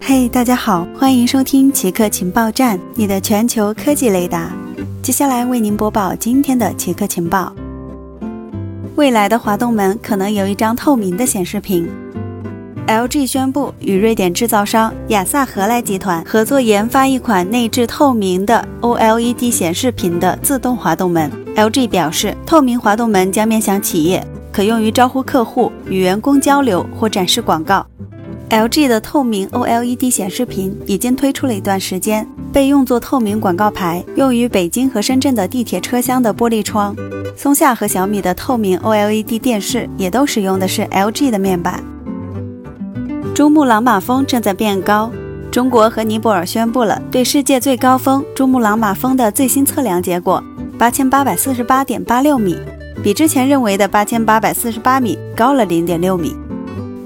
嘿，大家好，欢迎收听奇客情报站，你的全球科技雷达。接下来为您播报今天的奇客情报。未来的滑动门可能有一张透明的显示屏。LG 宣布与瑞典制造商亚萨荷莱集团合作研发一款内置透明的 OLED 显示屏的自动滑动门。LG 表示，透明滑动门将面向企业，可用于招呼客户、与员工交流或展示广告。LG 的透明 OLED 显示屏已经推出了一段时间，被用作透明广告牌，用于北京和深圳的地铁车厢的玻璃窗。松下和小米的透明 OLED 电视也都使用的是 LG 的面板。珠穆朗玛峰正在变高，中国和尼泊尔宣布了对世界最高峰珠穆朗玛峰的最新测量结果：八千八百四十八点八六米，比之前认为的八千八百四十八米高了零点六米。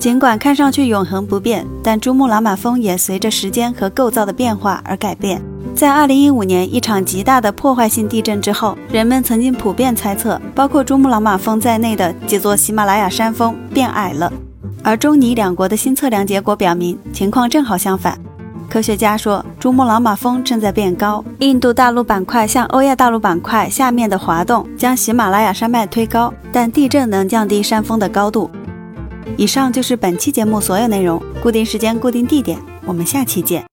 尽管看上去永恒不变，但珠穆朗玛峰也随着时间和构造的变化而改变。在2015年一场极大的破坏性地震之后，人们曾经普遍猜测，包括珠穆朗玛峰在内的几座喜马拉雅山峰变矮了。而中尼两国的新测量结果表明，情况正好相反。科学家说，珠穆朗玛峰正在变高，印度大陆板块向欧亚大陆板块下面的滑动将喜马拉雅山脉推高，但地震能降低山峰的高度。以上就是本期节目所有内容。固定时间，固定地点，我们下期见。